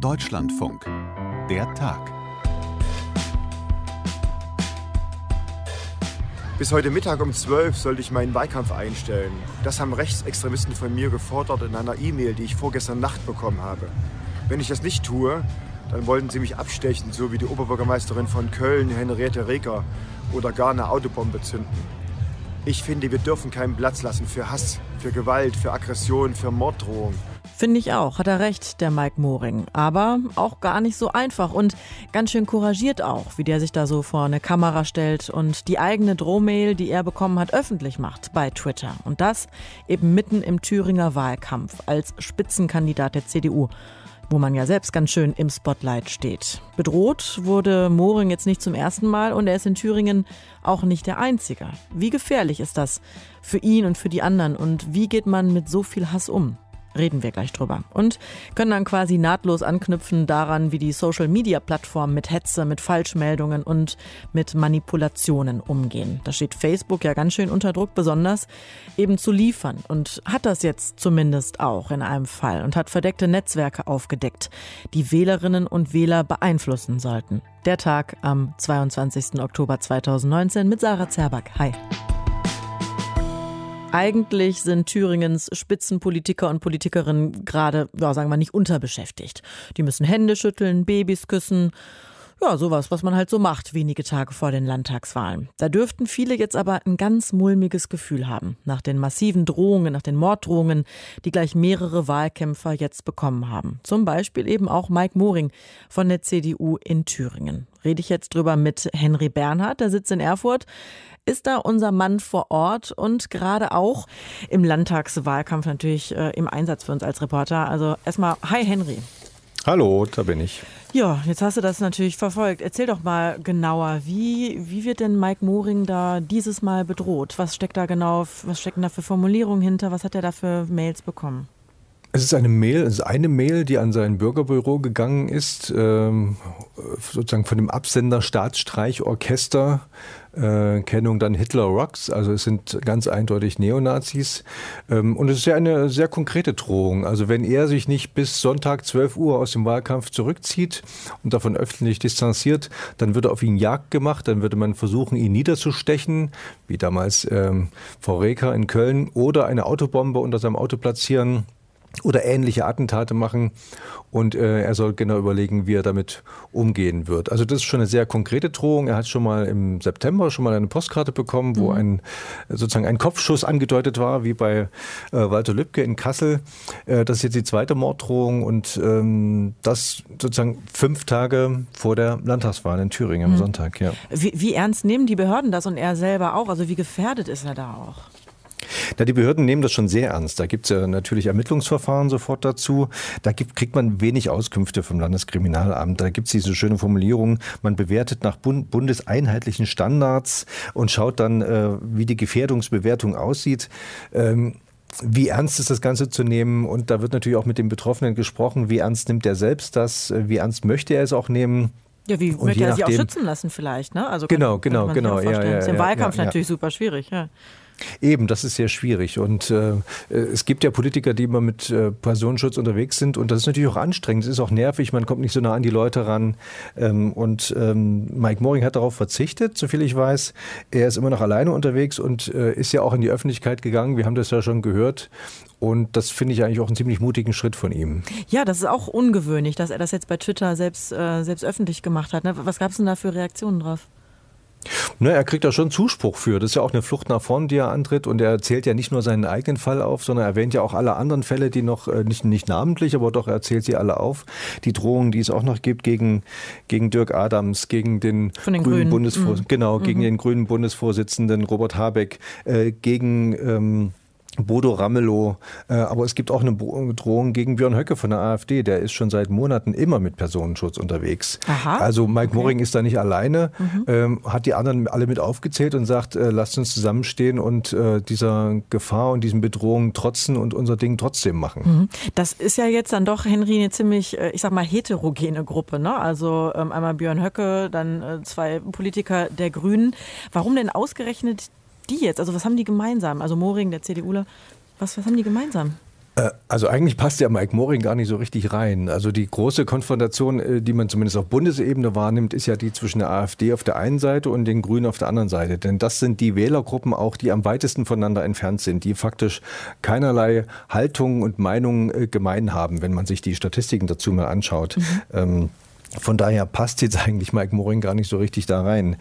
Deutschlandfunk. Der Tag. Bis heute Mittag um 12 sollte ich meinen Wahlkampf einstellen. Das haben Rechtsextremisten von mir gefordert in einer E-Mail, die ich vorgestern Nacht bekommen habe. Wenn ich das nicht tue, dann wollten sie mich abstechen, so wie die Oberbürgermeisterin von Köln, Henriette Reker, oder gar eine Autobombe zünden. Ich finde, wir dürfen keinen Platz lassen für Hass, für Gewalt, für Aggression, für Morddrohung. Finde ich auch, hat er recht, der Mike Moring. Aber auch gar nicht so einfach und ganz schön couragiert auch, wie der sich da so vor eine Kamera stellt und die eigene Drohmail, die er bekommen hat, öffentlich macht bei Twitter. Und das eben mitten im Thüringer Wahlkampf als Spitzenkandidat der CDU wo man ja selbst ganz schön im Spotlight steht. Bedroht wurde Moring jetzt nicht zum ersten Mal und er ist in Thüringen auch nicht der Einzige. Wie gefährlich ist das für ihn und für die anderen und wie geht man mit so viel Hass um? Reden wir gleich drüber. Und können dann quasi nahtlos anknüpfen daran, wie die Social-Media-Plattformen mit Hetze, mit Falschmeldungen und mit Manipulationen umgehen. Da steht Facebook ja ganz schön unter Druck, besonders eben zu liefern. Und hat das jetzt zumindest auch in einem Fall und hat verdeckte Netzwerke aufgedeckt, die Wählerinnen und Wähler beeinflussen sollten. Der Tag am 22. Oktober 2019 mit Sarah Zerback. Hi. Eigentlich sind Thüringens Spitzenpolitiker und Politikerinnen gerade, ja, sagen wir nicht unterbeschäftigt. Die müssen Hände schütteln, Babys küssen. Ja, sowas, was man halt so macht, wenige Tage vor den Landtagswahlen. Da dürften viele jetzt aber ein ganz mulmiges Gefühl haben, nach den massiven Drohungen, nach den Morddrohungen, die gleich mehrere Wahlkämpfer jetzt bekommen haben. Zum Beispiel eben auch Mike Moring von der CDU in Thüringen. Rede ich jetzt drüber mit Henry Bernhard, der sitzt in Erfurt ist da unser Mann vor Ort und gerade auch im Landtagswahlkampf natürlich äh, im Einsatz für uns als Reporter. Also erstmal, hi Henry. Hallo, da bin ich. Ja, jetzt hast du das natürlich verfolgt. Erzähl doch mal genauer, wie, wie wird denn Mike Moring da dieses Mal bedroht? Was steckt da genau, was stecken da für Formulierungen hinter? Was hat er da für Mails bekommen? Es ist eine Mail, es ist eine Mail, die an sein Bürgerbüro gegangen ist, ähm, sozusagen von dem Absender Staatsstreichorchester, äh, Kennung dann Hitler Rocks, also es sind ganz eindeutig Neonazis. Ähm, und es ist ja eine sehr konkrete Drohung. Also wenn er sich nicht bis Sonntag 12 Uhr aus dem Wahlkampf zurückzieht und davon öffentlich distanziert, dann würde auf ihn Jagd gemacht, dann würde man versuchen, ihn niederzustechen, wie damals ähm, Frau Reker in Köln, oder eine Autobombe unter seinem Auto platzieren oder ähnliche Attentate machen. Und äh, er soll genau überlegen, wie er damit umgehen wird. Also das ist schon eine sehr konkrete Drohung. Er hat schon mal im September schon mal eine Postkarte bekommen, wo mhm. ein sozusagen ein Kopfschuss angedeutet war, wie bei äh, Walter Lübcke in Kassel. Äh, das ist jetzt die zweite Morddrohung und ähm, das sozusagen fünf Tage vor der Landtagswahl in Thüringen am mhm. Sonntag. Ja. Wie, wie ernst nehmen die Behörden das und er selber auch? Also wie gefährdet ist er da auch? Na, die Behörden nehmen das schon sehr ernst. Da gibt es ja natürlich Ermittlungsverfahren sofort dazu. Da gibt, kriegt man wenig Auskünfte vom Landeskriminalamt. Da gibt es diese schöne Formulierung, man bewertet nach bund bundeseinheitlichen Standards und schaut dann, äh, wie die Gefährdungsbewertung aussieht. Ähm, wie ernst ist das Ganze zu nehmen? Und da wird natürlich auch mit dem Betroffenen gesprochen, wie ernst nimmt er selbst das, wie ernst möchte er es auch nehmen. Ja, wie und möchte er sich auch schützen lassen vielleicht, ne? Also genau, kann, genau, genau. Ja, ja, ist im Wahlkampf ja, natürlich super schwierig, ja. Eben, das ist sehr schwierig. Und äh, es gibt ja Politiker, die immer mit äh, Personenschutz unterwegs sind. Und das ist natürlich auch anstrengend. Es ist auch nervig. Man kommt nicht so nah an die Leute ran. Ähm, und ähm, Mike Moring hat darauf verzichtet, soviel ich weiß. Er ist immer noch alleine unterwegs und äh, ist ja auch in die Öffentlichkeit gegangen. Wir haben das ja schon gehört. Und das finde ich eigentlich auch einen ziemlich mutigen Schritt von ihm. Ja, das ist auch ungewöhnlich, dass er das jetzt bei Twitter selbst, äh, selbst öffentlich gemacht hat. Ne? Was gab es denn da für Reaktionen drauf? Na, er kriegt da schon Zuspruch für. Das ist ja auch eine Flucht nach vorn, die er antritt. Und er zählt ja nicht nur seinen eigenen Fall auf, sondern er erwähnt ja auch alle anderen Fälle, die noch, äh, nicht, nicht namentlich, aber doch er zählt sie alle auf. Die Drohungen, die es auch noch gibt gegen, gegen Dirk Adams, gegen den, den grünen, grünen. mhm. genau, gegen mhm. den grünen Bundesvorsitzenden Robert Habeck, äh, gegen ähm, Bodo Ramelow, äh, aber es gibt auch eine Drohung gegen Björn Höcke von der AfD, der ist schon seit Monaten immer mit Personenschutz unterwegs. Aha. Also Mike okay. Moring ist da nicht alleine, mhm. ähm, hat die anderen alle mit aufgezählt und sagt, äh, lasst uns zusammenstehen und äh, dieser Gefahr und diesen Bedrohungen trotzen und unser Ding trotzdem machen. Mhm. Das ist ja jetzt dann doch, Henry, eine ziemlich, ich sag mal, heterogene Gruppe. Ne? Also ähm, einmal Björn Höcke, dann zwei Politiker der Grünen. Warum denn ausgerechnet die jetzt? Also was haben die gemeinsam? Also Moring, der CDUler, was, was haben die gemeinsam? Äh, also eigentlich passt ja Mike Moring gar nicht so richtig rein. Also die große Konfrontation, äh, die man zumindest auf Bundesebene wahrnimmt, ist ja die zwischen der AfD auf der einen Seite und den Grünen auf der anderen Seite. Denn das sind die Wählergruppen auch, die am weitesten voneinander entfernt sind, die faktisch keinerlei Haltungen und Meinungen äh, gemein haben, wenn man sich die Statistiken dazu mal anschaut. Mhm. Ähm, von daher passt jetzt eigentlich Mike Moring gar nicht so richtig da rein.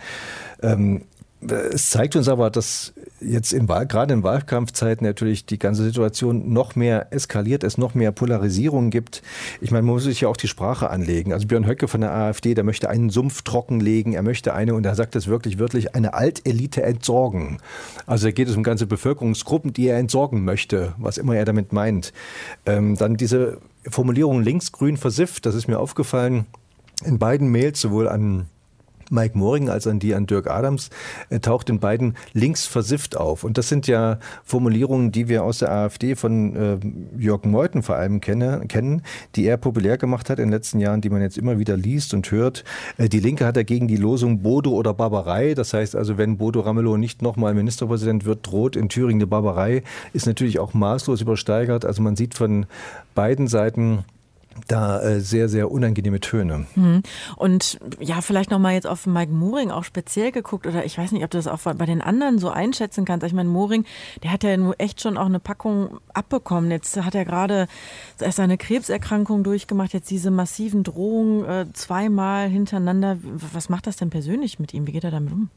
Ähm, es zeigt uns aber, dass jetzt in Wahl, gerade in Wahlkampfzeiten natürlich die ganze Situation noch mehr eskaliert, es noch mehr Polarisierung gibt. Ich meine, man muss sich ja auch die Sprache anlegen. Also Björn Höcke von der AfD, der möchte einen Sumpf trockenlegen, er möchte eine, und er sagt das wirklich wörtlich, eine Altelite entsorgen. Also da geht es um ganze Bevölkerungsgruppen, die er entsorgen möchte, was immer er damit meint. Ähm, dann diese Formulierung linksgrün versifft, das ist mir aufgefallen in beiden Mails, sowohl an Mike Moring als an die an Dirk Adams, äh, taucht in beiden links versifft auf. Und das sind ja Formulierungen, die wir aus der AfD von äh, Jörg Meuthen vor allem kenne, kennen, die er populär gemacht hat in den letzten Jahren, die man jetzt immer wieder liest und hört. Äh, die Linke hat dagegen die Losung Bodo oder Barbarei. Das heißt also, wenn Bodo Ramelow nicht nochmal Ministerpräsident wird, droht in Thüringen eine Barbarei, ist natürlich auch maßlos übersteigert. Also man sieht von beiden Seiten, da äh, sehr, sehr unangenehme Töne. Mhm. Und ja, vielleicht nochmal jetzt auf Mike Moring auch speziell geguckt oder ich weiß nicht, ob du das auch bei den anderen so einschätzen kannst. Ich meine, Moring, der hat ja nur echt schon auch eine Packung abbekommen. Jetzt hat er gerade erst seine Krebserkrankung durchgemacht, jetzt diese massiven Drohungen äh, zweimal hintereinander. Was macht das denn persönlich mit ihm? Wie geht er damit um?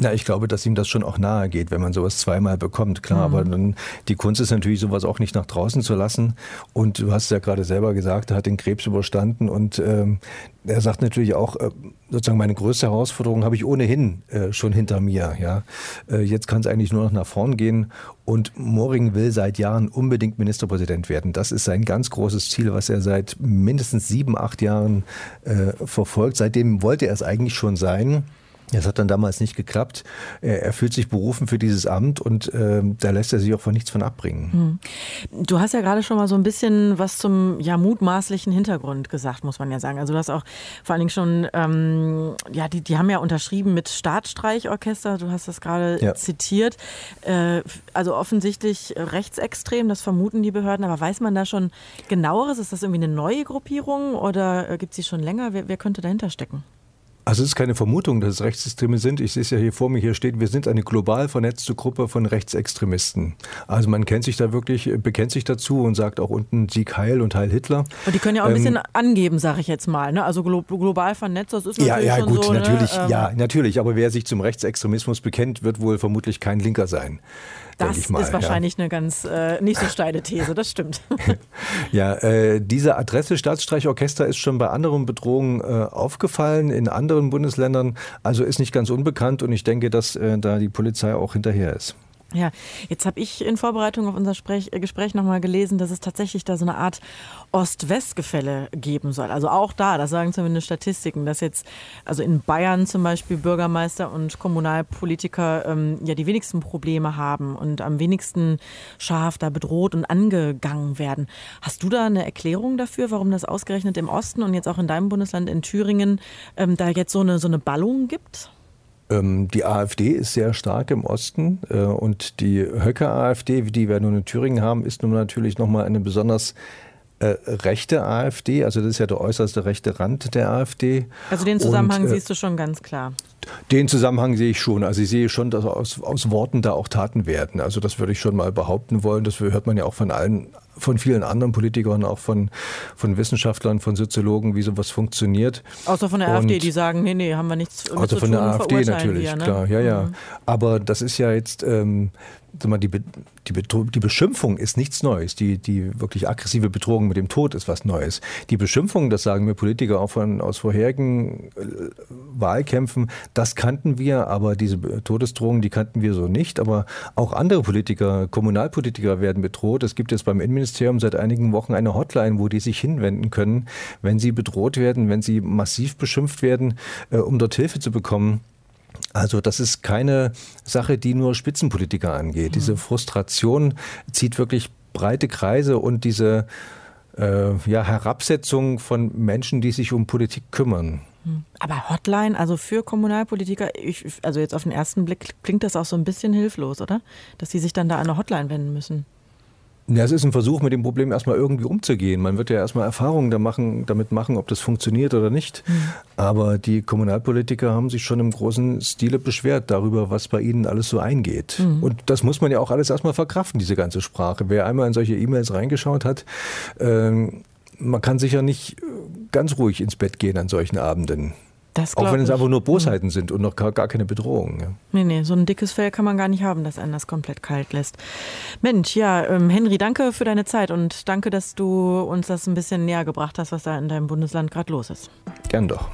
Ja, ich glaube, dass ihm das schon auch nahe geht, wenn man sowas zweimal bekommt. Klar, mhm. aber dann die Kunst ist natürlich, sowas auch nicht nach draußen zu lassen. Und du hast ja gerade selber gesagt, er hat den Krebs überstanden und ähm, er sagt natürlich auch, äh, sozusagen meine größte Herausforderung habe ich ohnehin äh, schon hinter mir. Ja, äh, jetzt kann es eigentlich nur noch nach vorn gehen. Und Moring will seit Jahren unbedingt Ministerpräsident werden. Das ist sein ganz großes Ziel, was er seit mindestens sieben, acht Jahren äh, verfolgt. Seitdem wollte er es eigentlich schon sein. Das hat dann damals nicht geklappt. Er, fühlt sich berufen für dieses Amt und äh, da lässt er sich auch von nichts von abbringen. Hm. Du hast ja gerade schon mal so ein bisschen was zum ja, mutmaßlichen Hintergrund gesagt, muss man ja sagen. Also du hast auch vor allen Dingen schon, ähm, ja, die, die haben ja unterschrieben mit Staatsstreichorchester, du hast das gerade ja. zitiert. Äh, also offensichtlich rechtsextrem, das vermuten die Behörden, aber weiß man da schon genaueres? Ist das irgendwie eine neue Gruppierung oder äh, gibt es sie schon länger? Wer, wer könnte dahinter stecken? Also es ist keine Vermutung, dass es Rechtssysteme sind. Ich sehe es ja hier vor mir, hier steht, wir sind eine global vernetzte Gruppe von Rechtsextremisten. Also man kennt sich da wirklich, bekennt sich dazu und sagt auch unten Sieg Heil und Heil Hitler. Und die können ja auch ein bisschen ähm, angeben, sage ich jetzt mal. Ne? Also global vernetzt, das ist natürlich Ja, ja, gut, so, ne? natürlich, ne? ja, natürlich. Aber wer sich zum Rechtsextremismus bekennt, wird wohl vermutlich kein Linker sein. Das ist wahrscheinlich ja. eine ganz äh, nicht so steile These, das stimmt. ja, äh, diese Adresse Staatsstreichorchester ist schon bei anderen Bedrohungen äh, aufgefallen in anderen Bundesländern, also ist nicht ganz unbekannt und ich denke, dass äh, da die Polizei auch hinterher ist. Ja, jetzt habe ich in Vorbereitung auf unser Sprech, äh, Gespräch nochmal gelesen, dass es tatsächlich da so eine Art Ost-West-Gefälle geben soll. Also auch da, das sagen zumindest Statistiken, dass jetzt also in Bayern zum Beispiel Bürgermeister und Kommunalpolitiker ähm, ja die wenigsten Probleme haben und am wenigsten scharf da bedroht und angegangen werden. Hast du da eine Erklärung dafür, warum das ausgerechnet im Osten und jetzt auch in deinem Bundesland in Thüringen ähm, da jetzt so eine, so eine Ballung gibt? Ähm, die AfD ist sehr stark im Osten äh, und die Höcker-AfD, die wir nun in Thüringen haben, ist nun natürlich nochmal eine besonders äh, rechte AfD, also das ist ja der äußerste rechte Rand der AfD. Also den Zusammenhang und, äh, siehst du schon ganz klar. Den Zusammenhang sehe ich schon. Also ich sehe schon, dass aus, aus Worten da auch Taten werden. Also das würde ich schon mal behaupten wollen. Das hört man ja auch von allen von vielen anderen Politikern, auch von, von Wissenschaftlern, von Soziologen, wie sowas funktioniert. Außer von der und AfD, die sagen, nee, nee, haben wir nichts mit Außer von der AfD natürlich, wir, ne? klar, ja, ja. Mhm. Aber das ist ja jetzt, ähm, die, die, die Beschimpfung ist nichts Neues. Die, die wirklich aggressive Bedrohung mit dem Tod ist was Neues. Die Beschimpfung, das sagen mir Politiker auch von, aus vorherigen äh, Wahlkämpfen, das kannten wir, aber diese Todesdrohungen, die kannten wir so nicht. Aber auch andere Politiker, Kommunalpolitiker werden bedroht. Es gibt jetzt beim Innenministerium seit einigen Wochen eine Hotline, wo die sich hinwenden können, wenn sie bedroht werden, wenn sie massiv beschimpft werden, äh, um dort Hilfe zu bekommen. Also das ist keine Sache, die nur Spitzenpolitiker angeht. Mhm. Diese Frustration zieht wirklich breite Kreise und diese äh, ja, Herabsetzung von Menschen, die sich um Politik kümmern. Mhm. Aber Hotline, also für Kommunalpolitiker, ich, also jetzt auf den ersten Blick klingt das auch so ein bisschen hilflos, oder? Dass sie sich dann da an eine Hotline wenden müssen. Ja, es ist ein Versuch, mit dem Problem erstmal irgendwie umzugehen. Man wird ja erstmal Erfahrungen da machen, damit machen, ob das funktioniert oder nicht. Mhm. Aber die Kommunalpolitiker haben sich schon im großen Stile beschwert darüber, was bei ihnen alles so eingeht. Mhm. Und das muss man ja auch alles erstmal verkraften, diese ganze Sprache. Wer einmal in solche E-Mails reingeschaut hat, ähm, man kann sicher nicht ganz ruhig ins Bett gehen an solchen Abenden. Auch wenn es einfach nur Bosheiten mhm. sind und noch gar, gar keine Bedrohung. Ja. Nee, nee, so ein dickes Fell kann man gar nicht haben, das einen das komplett kalt lässt. Mensch, ja, ähm, Henry, danke für deine Zeit und danke, dass du uns das ein bisschen näher gebracht hast, was da in deinem Bundesland gerade los ist. Gern doch.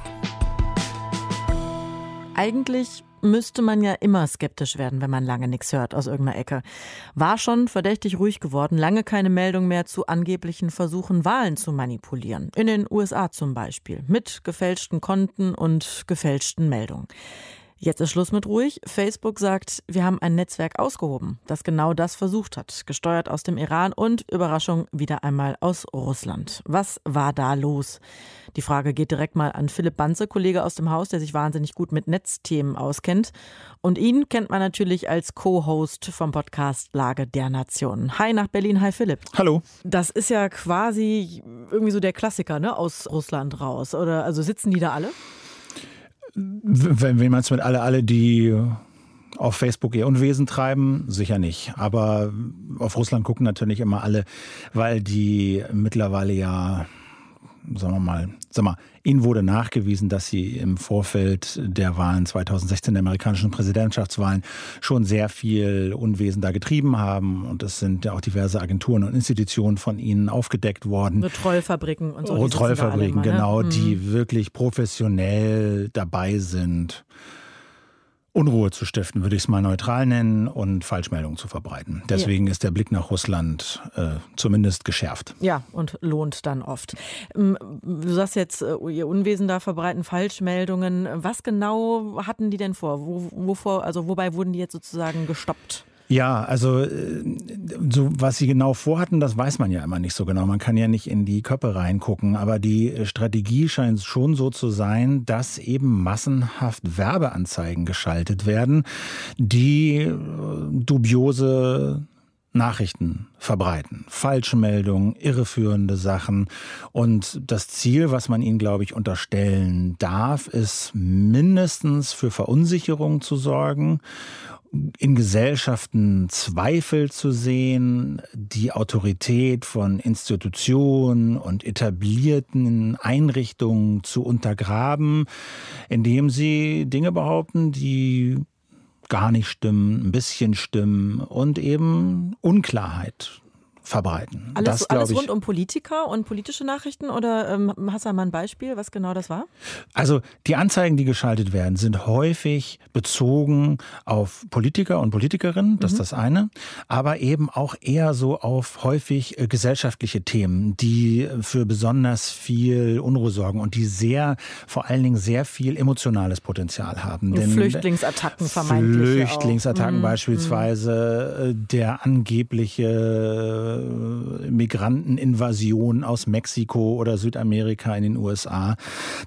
Eigentlich müsste man ja immer skeptisch werden, wenn man lange nichts hört aus irgendeiner Ecke. War schon verdächtig ruhig geworden, lange keine Meldung mehr zu angeblichen Versuchen, Wahlen zu manipulieren. In den USA zum Beispiel, mit gefälschten Konten und gefälschten Meldungen. Jetzt ist Schluss mit ruhig. Facebook sagt, wir haben ein Netzwerk ausgehoben, das genau das versucht hat, gesteuert aus dem Iran und Überraschung wieder einmal aus Russland. Was war da los? Die Frage geht direkt mal an Philipp Banze, Kollege aus dem Haus, der sich wahnsinnig gut mit Netzthemen auskennt. Und ihn kennt man natürlich als Co-Host vom Podcast Lage der Nationen. Hi nach Berlin, hi Philipp. Hallo. Das ist ja quasi irgendwie so der Klassiker, ne, aus Russland raus. Oder also sitzen die da alle? Wenn, meinst du mit alle, alle, die auf Facebook ihr Unwesen treiben? Sicher nicht. Aber auf Russland gucken natürlich immer alle, weil die mittlerweile ja sagen wir mal, sag mal, ihnen wurde nachgewiesen, dass sie im Vorfeld der Wahlen 2016, der amerikanischen Präsidentschaftswahlen, schon sehr viel Unwesen da getrieben haben. Und es sind ja auch diverse Agenturen und Institutionen von ihnen aufgedeckt worden. So Trollfabriken und so. Oh, Trollfabriken, ne? genau, ne? die mhm. wirklich professionell dabei sind. Unruhe zu stiften, würde ich es mal neutral nennen, und Falschmeldungen zu verbreiten. Deswegen ja. ist der Blick nach Russland äh, zumindest geschärft. Ja, und lohnt dann oft. Ähm, du sagst jetzt, äh, ihr Unwesen da verbreiten, Falschmeldungen. Was genau hatten die denn vor? Wo, wovor, also wobei wurden die jetzt sozusagen gestoppt? Ja, also äh, so was sie genau vorhatten, das weiß man ja immer nicht so genau. Man kann ja nicht in die Köpfe reingucken, aber die Strategie scheint schon so zu sein, dass eben massenhaft Werbeanzeigen geschaltet werden, die äh, dubiose Nachrichten verbreiten, Falschmeldungen, irreführende Sachen. Und das Ziel, was man ihnen, glaube ich, unterstellen darf, ist mindestens für Verunsicherung zu sorgen in Gesellschaften Zweifel zu sehen, die Autorität von Institutionen und etablierten Einrichtungen zu untergraben, indem sie Dinge behaupten, die gar nicht stimmen, ein bisschen stimmen und eben Unklarheit verbreiten. Alles, das, alles rund um Politiker und politische Nachrichten oder ähm, hast du mal ein Beispiel, was genau das war? Also die Anzeigen, die geschaltet werden, sind häufig bezogen auf Politiker und Politikerinnen, das mhm. ist das eine, aber eben auch eher so auf häufig äh, gesellschaftliche Themen, die für besonders viel Unruhe sorgen und die sehr, vor allen Dingen sehr viel emotionales Potenzial haben. Denn Flüchtlingsattacken vermeintlich. Flüchtlingsattacken mhm. beispielsweise, mhm. der angebliche äh, Migranteninvasion aus Mexiko oder Südamerika in den USA.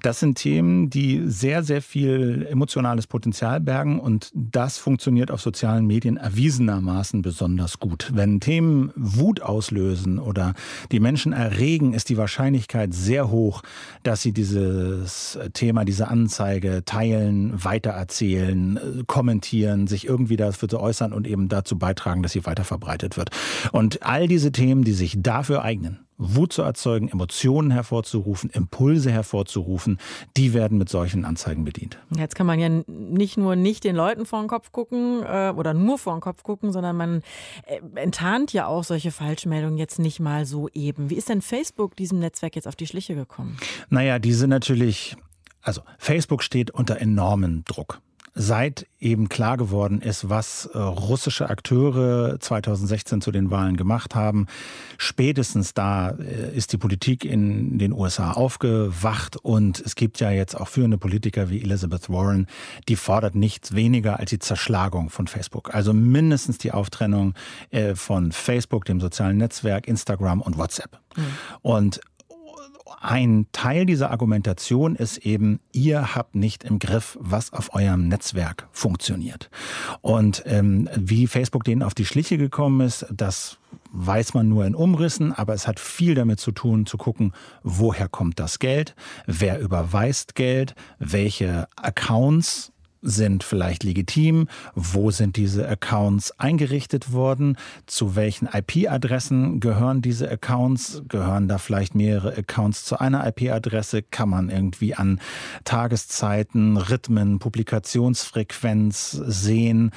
Das sind Themen, die sehr, sehr viel emotionales Potenzial bergen und das funktioniert auf sozialen Medien erwiesenermaßen besonders gut. Wenn Themen Wut auslösen oder die Menschen erregen, ist die Wahrscheinlichkeit sehr hoch, dass sie dieses Thema, diese Anzeige teilen, weitererzählen, kommentieren, sich irgendwie dafür äußern und eben dazu beitragen, dass sie weiter verbreitet wird. Und all diese diese Themen, die sich dafür eignen, Wut zu erzeugen, Emotionen hervorzurufen, Impulse hervorzurufen, die werden mit solchen Anzeigen bedient. Jetzt kann man ja nicht nur nicht den Leuten vor den Kopf gucken äh, oder nur vor den Kopf gucken, sondern man äh, enttarnt ja auch solche Falschmeldungen jetzt nicht mal so eben. Wie ist denn Facebook diesem Netzwerk jetzt auf die Schliche gekommen? Naja, die sind natürlich, also Facebook steht unter enormen Druck seit eben klar geworden ist, was äh, russische Akteure 2016 zu den Wahlen gemacht haben. Spätestens da äh, ist die Politik in den USA aufgewacht und es gibt ja jetzt auch führende Politiker wie Elizabeth Warren, die fordert nichts weniger als die Zerschlagung von Facebook. Also mindestens die Auftrennung äh, von Facebook, dem sozialen Netzwerk, Instagram und WhatsApp. Mhm. Und ein Teil dieser Argumentation ist eben, ihr habt nicht im Griff, was auf eurem Netzwerk funktioniert. Und ähm, wie Facebook denen auf die Schliche gekommen ist, das weiß man nur in Umrissen, aber es hat viel damit zu tun, zu gucken, woher kommt das Geld, wer überweist Geld, welche Accounts sind vielleicht legitim? Wo sind diese Accounts eingerichtet worden? Zu welchen IP-Adressen gehören diese Accounts? Gehören da vielleicht mehrere Accounts zu einer IP-Adresse? Kann man irgendwie an Tageszeiten, Rhythmen, Publikationsfrequenz sehen,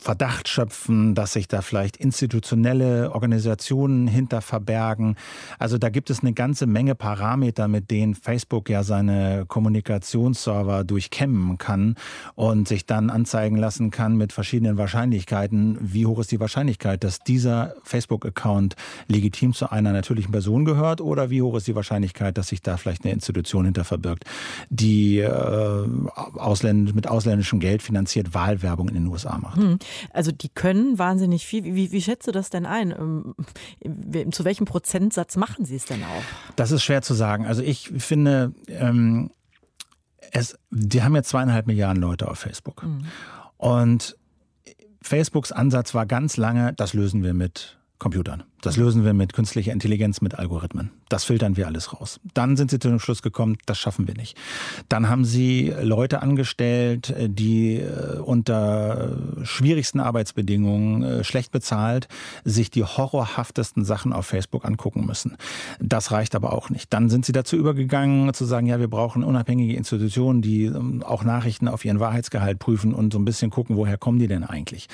Verdacht schöpfen, dass sich da vielleicht institutionelle Organisationen hinter verbergen? Also da gibt es eine ganze Menge Parameter, mit denen Facebook ja seine Kommunikationsserver durchkämmen kann und sich dann anzeigen lassen kann mit verschiedenen Wahrscheinlichkeiten, wie hoch ist die Wahrscheinlichkeit, dass dieser Facebook-Account legitim zu einer natürlichen Person gehört oder wie hoch ist die Wahrscheinlichkeit, dass sich da vielleicht eine Institution hinter verbirgt, die äh, ausländ mit ausländischem Geld finanziert Wahlwerbung in den USA macht. Hm. Also die können wahnsinnig viel. Wie, wie schätzt du das denn ein? Ähm, zu welchem Prozentsatz machen sie es denn auch? Das ist schwer zu sagen. Also ich finde, ähm, es, die haben ja zweieinhalb Milliarden Leute auf Facebook. Mhm. Und Facebooks Ansatz war ganz lange, das lösen wir mit Computern. Das lösen wir mit künstlicher Intelligenz, mit Algorithmen. Das filtern wir alles raus. Dann sind sie zu dem Schluss gekommen, das schaffen wir nicht. Dann haben sie Leute angestellt, die äh, unter schwierigsten Arbeitsbedingungen, äh, schlecht bezahlt, sich die horrorhaftesten Sachen auf Facebook angucken müssen. Das reicht aber auch nicht. Dann sind sie dazu übergegangen, zu sagen, ja, wir brauchen unabhängige Institutionen, die ähm, auch Nachrichten auf ihren Wahrheitsgehalt prüfen und so ein bisschen gucken, woher kommen die denn eigentlich.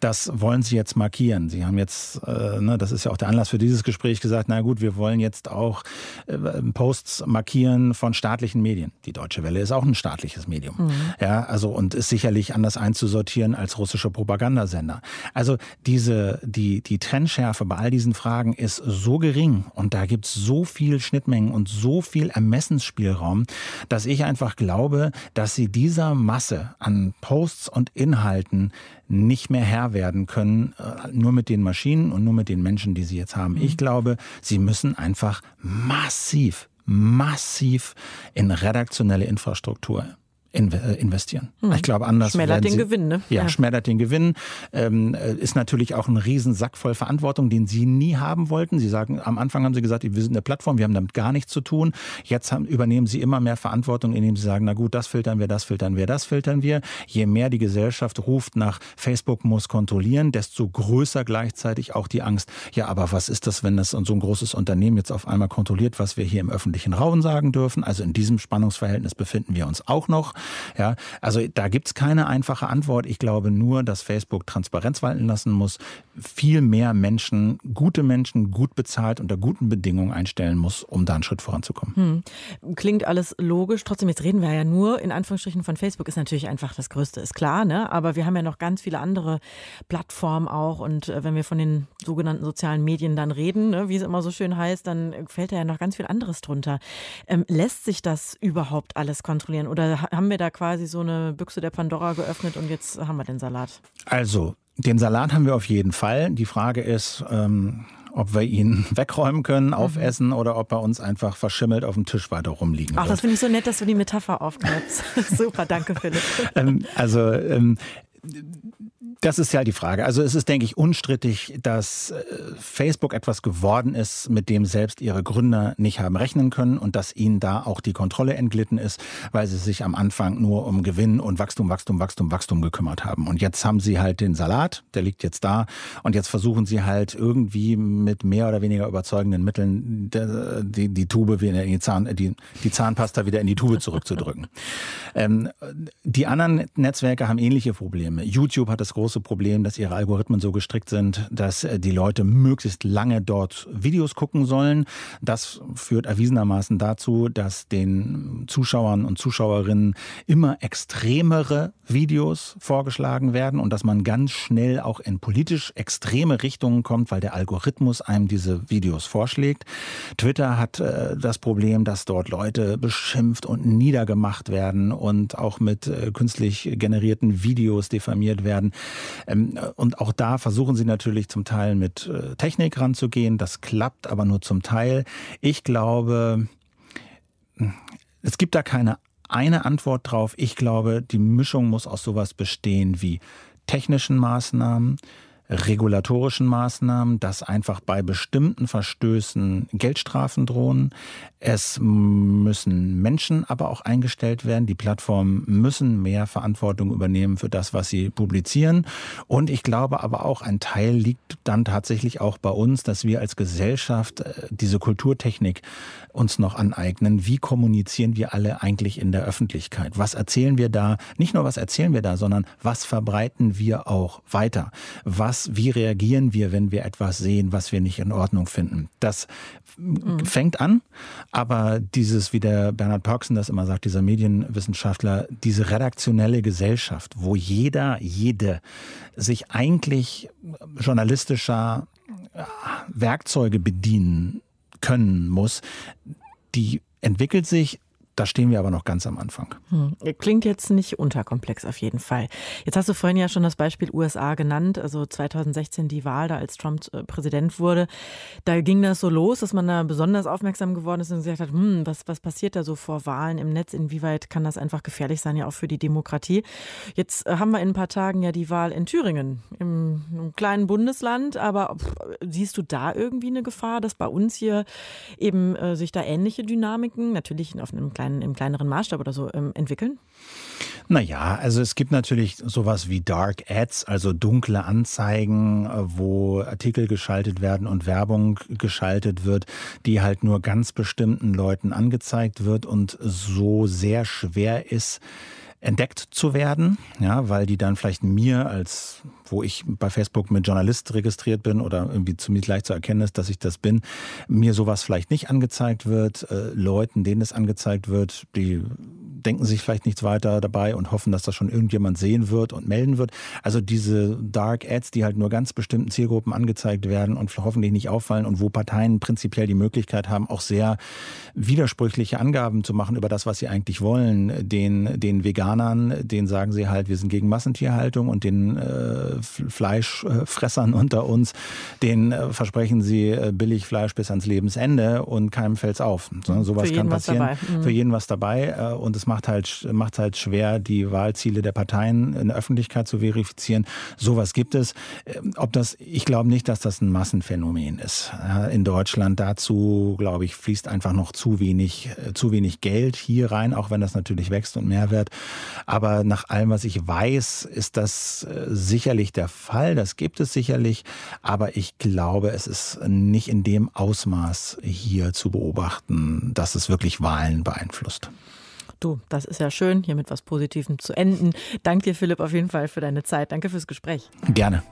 Das wollen sie jetzt markieren. Sie haben jetzt, äh, ne, das ist ja auch der Anlass für dieses Gespräch gesagt, na gut, wir wollen jetzt auch äh, Posts markieren von staatlichen Medien. Die Deutsche Welle ist auch ein staatliches Medium. Mhm. Ja, also und ist sicherlich anders einzusortieren als russische Propagandasender. Also diese, die, die Trennschärfe bei all diesen Fragen ist so gering und da gibt es so viel Schnittmengen und so viel Ermessensspielraum, dass ich einfach glaube, dass sie dieser Masse an Posts und Inhalten nicht mehr Herr werden können, äh, nur mit den Maschinen und nur mit den Menschen, die sie jetzt haben. Ich mhm. glaube, sie müssen einfach massiv, massiv in redaktionelle Infrastruktur investieren. Hm. Ich glaube, anders. Schmälert den Sie, Gewinn, ne? Ja, ja, schmälert den Gewinn. Ähm, äh, ist natürlich auch ein Riesensack voll Verantwortung, den Sie nie haben wollten. Sie sagen, am Anfang haben Sie gesagt, wir sind eine Plattform, wir haben damit gar nichts zu tun. Jetzt haben, übernehmen Sie immer mehr Verantwortung, indem Sie sagen, na gut, das filtern wir, das filtern wir, das filtern wir. Je mehr die Gesellschaft ruft nach Facebook muss kontrollieren, desto größer gleichzeitig auch die Angst. Ja, aber was ist das, wenn das so ein großes Unternehmen jetzt auf einmal kontrolliert, was wir hier im öffentlichen Raum sagen dürfen? Also in diesem Spannungsverhältnis befinden wir uns auch noch. Ja, also da gibt es keine einfache Antwort. Ich glaube nur, dass Facebook Transparenz walten lassen muss, viel mehr Menschen, gute Menschen, gut bezahlt unter guten Bedingungen einstellen muss, um da einen Schritt voranzukommen. Hm. Klingt alles logisch. Trotzdem, jetzt reden wir ja nur in Anführungsstrichen von Facebook, ist natürlich einfach das Größte, ist klar, ne? Aber wir haben ja noch ganz viele andere Plattformen auch. Und äh, wenn wir von den sogenannten sozialen Medien dann reden, ne, wie es immer so schön heißt, dann fällt da ja noch ganz viel anderes drunter. Ähm, lässt sich das überhaupt alles kontrollieren? Oder haben wir da quasi so eine Büchse der Pandora geöffnet und jetzt haben wir den Salat? Also, den Salat haben wir auf jeden Fall. Die Frage ist, ähm, ob wir ihn wegräumen können, mhm. aufessen oder ob er uns einfach verschimmelt auf dem Tisch weiter rumliegen Ach, wird. das finde ich so nett, dass du die Metapher aufgreifst. Super, danke Philipp. ähm, also ähm, das ist ja die Frage. Also es ist, denke ich, unstrittig, dass äh, Facebook etwas geworden ist, mit dem selbst ihre Gründer nicht haben rechnen können und dass ihnen da auch die Kontrolle entglitten ist, weil sie sich am Anfang nur um Gewinn und Wachstum, Wachstum, Wachstum, Wachstum gekümmert haben. Und jetzt haben sie halt den Salat, der liegt jetzt da und jetzt versuchen sie halt irgendwie mit mehr oder weniger überzeugenden Mitteln die, die Tube wieder in die, Zahn, die, die Zahnpasta wieder in die Tube zurückzudrücken. ähm, die anderen Netzwerke haben ähnliche Probleme. YouTube hat das große große Problem, dass ihre Algorithmen so gestrickt sind, dass äh, die Leute möglichst lange dort Videos gucken sollen. Das führt erwiesenermaßen dazu, dass den Zuschauern und Zuschauerinnen immer extremere Videos vorgeschlagen werden und dass man ganz schnell auch in politisch extreme Richtungen kommt, weil der Algorithmus einem diese Videos vorschlägt. Twitter hat äh, das Problem, dass dort Leute beschimpft und niedergemacht werden und auch mit äh, künstlich generierten Videos diffamiert werden. Ähm, und auch da versuchen sie natürlich zum Teil mit äh, Technik ranzugehen. Das klappt aber nur zum Teil. Ich glaube, es gibt da keine eine Antwort drauf. Ich glaube, die Mischung muss aus sowas bestehen wie technischen Maßnahmen, regulatorischen Maßnahmen, dass einfach bei bestimmten Verstößen Geldstrafen drohen. Es müssen Menschen aber auch eingestellt werden. Die Plattformen müssen mehr Verantwortung übernehmen für das, was sie publizieren. Und ich glaube aber auch, ein Teil liegt dann tatsächlich auch bei uns, dass wir als Gesellschaft äh, diese Kulturtechnik uns noch aneignen. Wie kommunizieren wir alle eigentlich in der Öffentlichkeit? Was erzählen wir da? Nicht nur was erzählen wir da, sondern was verbreiten wir auch weiter? Was, wie reagieren wir, wenn wir etwas sehen, was wir nicht in Ordnung finden? Das mhm. fängt an, aber dieses, wie der Bernhard Pörksen das immer sagt, dieser Medienwissenschaftler, diese redaktionelle Gesellschaft, wo jeder, jede sich eigentlich journalistischer Werkzeuge bedienen können muss, die entwickelt sich da stehen wir aber noch ganz am Anfang. Hm. Klingt jetzt nicht unterkomplex auf jeden Fall. Jetzt hast du vorhin ja schon das Beispiel USA genannt, also 2016 die Wahl, da als Trump äh, Präsident wurde. Da ging das so los, dass man da besonders aufmerksam geworden ist und gesagt hat, hm, was, was passiert da so vor Wahlen im Netz? Inwieweit kann das einfach gefährlich sein, ja auch für die Demokratie? Jetzt äh, haben wir in ein paar Tagen ja die Wahl in Thüringen, im, im kleinen Bundesland, aber pff, siehst du da irgendwie eine Gefahr, dass bei uns hier eben äh, sich da ähnliche Dynamiken, natürlich auf einem kleinen kleinen, im kleineren Maßstab oder so ähm, entwickeln? Naja, also es gibt natürlich sowas wie Dark Ads, also dunkle Anzeigen, äh, wo Artikel geschaltet werden und Werbung geschaltet wird, die halt nur ganz bestimmten Leuten angezeigt wird und so sehr schwer ist, entdeckt zu werden, ja, weil die dann vielleicht mir als, wo ich bei Facebook mit Journalist registriert bin oder irgendwie zumindest leicht zu erkennen ist, dass ich das bin, mir sowas vielleicht nicht angezeigt wird, äh, Leuten, denen es angezeigt wird, die denken sich vielleicht nichts weiter dabei und hoffen, dass das schon irgendjemand sehen wird und melden wird. Also diese Dark Ads, die halt nur ganz bestimmten Zielgruppen angezeigt werden und hoffentlich nicht auffallen und wo Parteien prinzipiell die Möglichkeit haben, auch sehr widersprüchliche Angaben zu machen über das, was sie eigentlich wollen. Den, den Veganern, denen sagen sie halt, wir sind gegen Massentierhaltung und den äh, Fleischfressern unter uns, denen äh, versprechen sie äh, billig Fleisch bis ans Lebensende und keinem fällt's auf. So, sowas kann passieren. Mhm. Für jeden was dabei äh, und es macht macht halt, macht halt schwer, die Wahlziele der Parteien in der Öffentlichkeit zu verifizieren. Sowas gibt es. Ähm, ob das, ich glaube nicht, dass das ein Massenphänomen ist. In Deutschland dazu, glaube ich, fließt einfach noch zu wenig, äh, zu wenig Geld hier rein, auch wenn das natürlich wächst und mehr wird. Aber nach allem, was ich weiß, ist das äh, sicherlich der Fall. Das gibt es sicherlich. Aber ich glaube, es ist nicht in dem Ausmaß hier zu beobachten, dass es wirklich Wahlen beeinflusst. Du, das ist ja schön, hier mit was Positivem zu enden. Danke dir, Philipp, auf jeden Fall für deine Zeit. Danke fürs Gespräch. Gerne.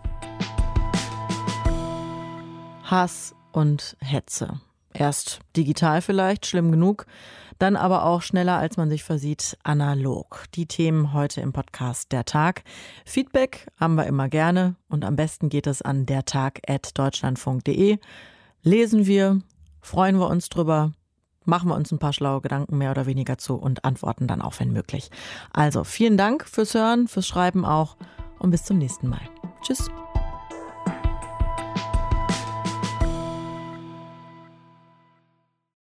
Hass und Hetze. Erst digital vielleicht, schlimm genug, dann aber auch schneller, als man sich versieht, analog. Die Themen heute im Podcast Der Tag. Feedback haben wir immer gerne und am besten geht es an dertag.deutschlandfunk.de. Lesen wir, freuen wir uns drüber machen wir uns ein paar schlaue Gedanken mehr oder weniger zu und antworten dann auch, wenn möglich. Also vielen Dank fürs Hören, fürs Schreiben auch und bis zum nächsten Mal. Tschüss.